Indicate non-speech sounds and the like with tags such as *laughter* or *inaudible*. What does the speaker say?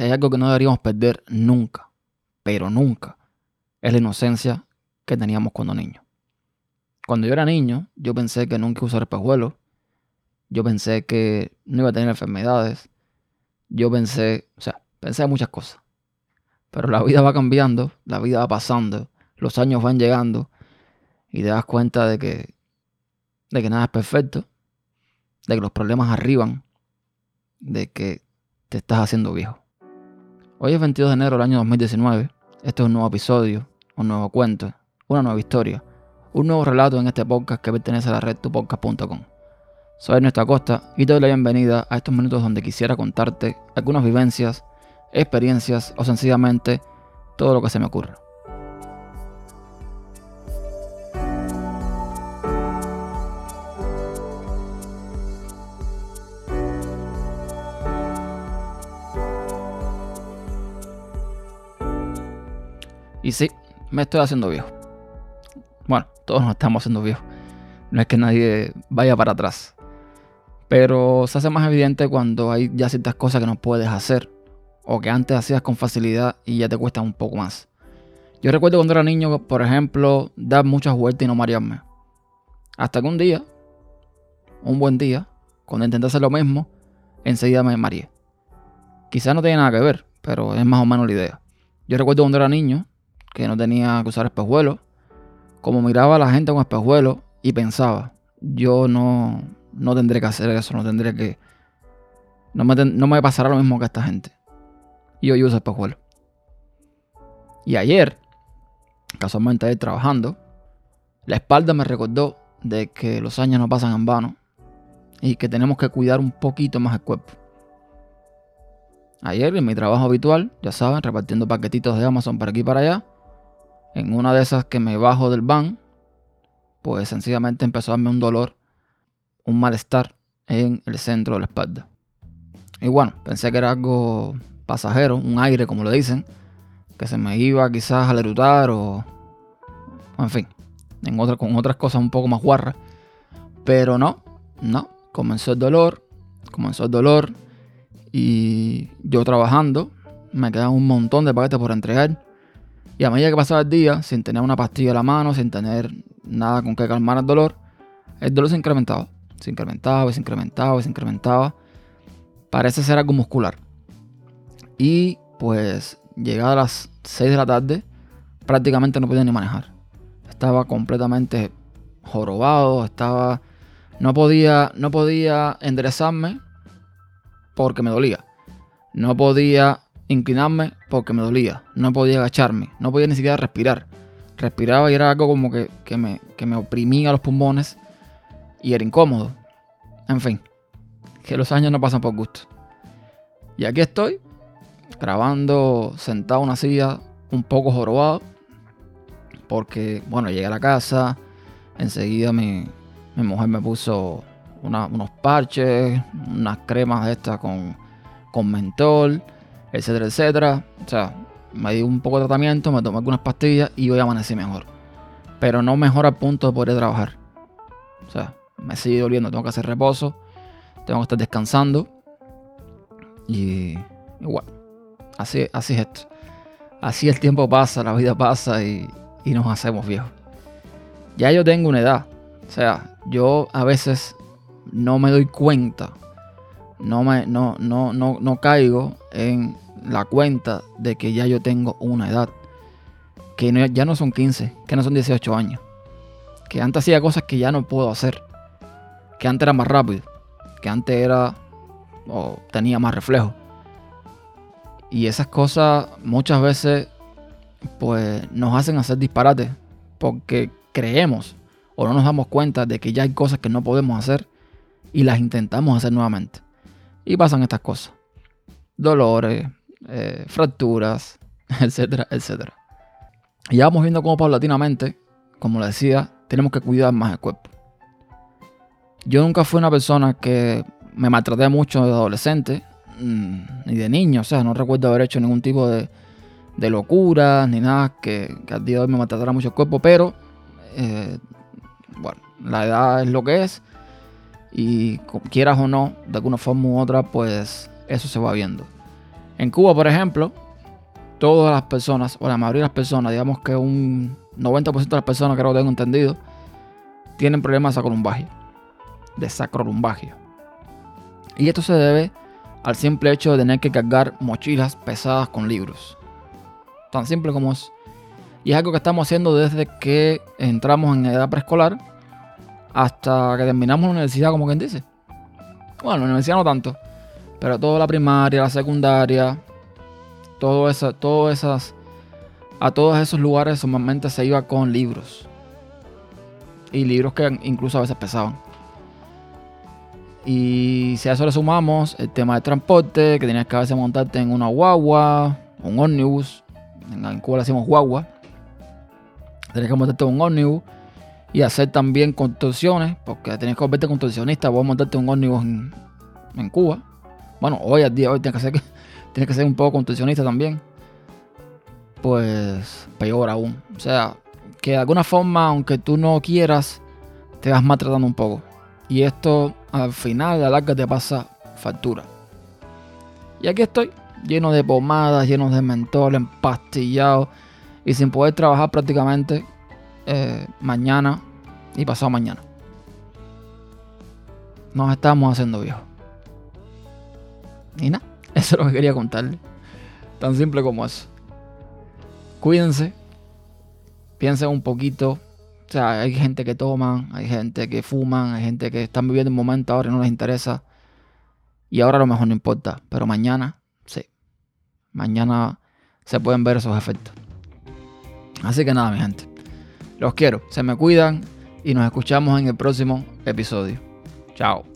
si hay algo que no deberíamos perder nunca, pero nunca, es la inocencia que teníamos cuando niños. Cuando yo era niño, yo pensé que nunca iba a usar espejuelos. Yo pensé que no iba a tener enfermedades. Yo pensé, o sea, pensé muchas cosas. Pero la vida va cambiando, la vida va pasando, los años van llegando y te das cuenta de que, de que nada es perfecto, de que los problemas arriban, de que te estás haciendo viejo. Hoy es 22 de enero del año 2019. Este es un nuevo episodio, un nuevo cuento, una nueva historia un nuevo relato en este podcast que pertenece a la red tupodcast.com. Soy Ernesto Acosta y te doy la bienvenida a estos minutos donde quisiera contarte algunas vivencias, experiencias o sencillamente todo lo que se me ocurra. Y sí, me estoy haciendo viejo. Bueno, todos nos estamos haciendo viejos. No es que nadie vaya para atrás. Pero se hace más evidente cuando hay ya ciertas cosas que no puedes hacer. O que antes hacías con facilidad y ya te cuesta un poco más. Yo recuerdo cuando era niño, por ejemplo, dar muchas vueltas y no marearme. Hasta que un día, un buen día, cuando intenté hacer lo mismo, enseguida me mareé. Quizás no tiene nada que ver, pero es más o menos la idea. Yo recuerdo cuando era niño, que no tenía que usar espejuelos, como miraba a la gente con espejuelos y pensaba, yo no, no tendré que hacer eso, no tendré que... No me, no me pasará lo mismo que a esta gente. Y yo uso espejuelos. Y ayer, casualmente ayer trabajando, la espalda me recordó de que los años no pasan en vano y que tenemos que cuidar un poquito más el cuerpo. Ayer en mi trabajo habitual, ya saben, repartiendo paquetitos de Amazon para aquí y para allá, en una de esas que me bajo del van, pues sencillamente empezó a darme un dolor, un malestar en el centro de la espalda. Y bueno, pensé que era algo pasajero, un aire como lo dicen, que se me iba quizás a lerutar o, en fin, en otra, con otras cosas un poco más guarras. Pero no, no, comenzó el dolor, comenzó el dolor y yo trabajando, me quedan un montón de paquetes por entregar y a medida que pasaba el día, sin tener una pastilla a la mano, sin tener nada con que calmar el dolor, el dolor se incrementaba. Se incrementaba, se incrementaba, se incrementaba. Parece ser algo muscular. Y pues llegada a las 6 de la tarde, prácticamente no podía ni manejar. Estaba completamente jorobado, estaba no podía no podía enderezarme porque me dolía. No podía inclinarme porque me dolía. No podía agacharme. No podía ni siquiera respirar. Respiraba y era algo como que, me, me oprimía los pulmones y era incómodo. En fin, que los años no pasan por gusto. Y aquí estoy, grabando sentado en una silla un poco jorobado. Porque, bueno, llegué a la casa. Enseguida mi, mujer me puso unos parches, unas cremas estas con, con mentol etcétera, etcétera. O sea, me di un poco de tratamiento, me tomé algunas pastillas y hoy amanecí mejor. Pero no mejor al punto de poder trabajar. O sea, me sigue doliendo, tengo que hacer reposo, tengo que estar descansando. Y igual, así, así es esto. Así el tiempo pasa, la vida pasa y, y nos hacemos viejos. Ya yo tengo una edad. O sea, yo a veces no me doy cuenta no, me, no, no, no, no caigo en la cuenta de que ya yo tengo una edad. Que ya no son 15, que no son 18 años. Que antes hacía cosas que ya no puedo hacer. Que antes era más rápido. Que antes era. o tenía más reflejo. Y esas cosas muchas veces pues nos hacen hacer disparates. Porque creemos o no nos damos cuenta de que ya hay cosas que no podemos hacer y las intentamos hacer nuevamente. Y pasan estas cosas. Dolores, eh, fracturas, *laughs* etcétera, etcétera. Y ya vamos viendo cómo paulatinamente, como le decía, tenemos que cuidar más el cuerpo. Yo nunca fui una persona que me maltraté mucho de adolescente, mm, ni de niño, o sea, no recuerdo haber hecho ningún tipo de, de locura, ni nada que, al día de hoy me maltratara mucho el cuerpo, pero, eh, bueno, la edad es lo que es y quieras o no, de alguna forma u otra, pues eso se va viendo. En Cuba, por ejemplo, todas las personas, o la mayoría de las personas, digamos que un 90% de las personas, creo que tengo entendido, tienen problemas de sacrolumbagia. De sacrolumbagia. Y esto se debe al simple hecho de tener que cargar mochilas pesadas con libros. Tan simple como es. Y es algo que estamos haciendo desde que entramos en edad preescolar hasta que terminamos la universidad, como quien dice. Bueno, la universidad no tanto, pero toda la primaria, la secundaria, todo eso, todas esas, a todos esos lugares normalmente se iba con libros. Y libros que incluso a veces pesaban. Y si a eso le sumamos el tema de transporte, que tenías que a veces montarte en una guagua, un ómnibus, en Cuba le decimos guagua, tenías que montarte en un ómnibus y hacer también contorsiones, porque tenías que volverte contorsionista, vos montarte un ómnibus en, en Cuba. Bueno, hoy al día hoy tienes que ser, *laughs* tienes que ser un poco contorsionista también. Pues peor aún. O sea, que de alguna forma, aunque tú no quieras, te vas maltratando un poco. Y esto al final, a la larga, te pasa factura. Y aquí estoy, lleno de pomadas, lleno de mentol, empastillado y sin poder trabajar prácticamente eh, mañana y pasado mañana. Nos estamos haciendo viejos. Y nada, *laughs* eso es lo que quería contarle. Tan simple como eso. Cuídense. Piensen un poquito o sea, hay gente que toman, hay gente que fuman, hay gente que están viviendo un momento ahora y no les interesa. Y ahora a lo mejor no importa, pero mañana, sí. Mañana se pueden ver esos efectos. Así que nada, mi gente. Los quiero, se me cuidan y nos escuchamos en el próximo episodio. Chao.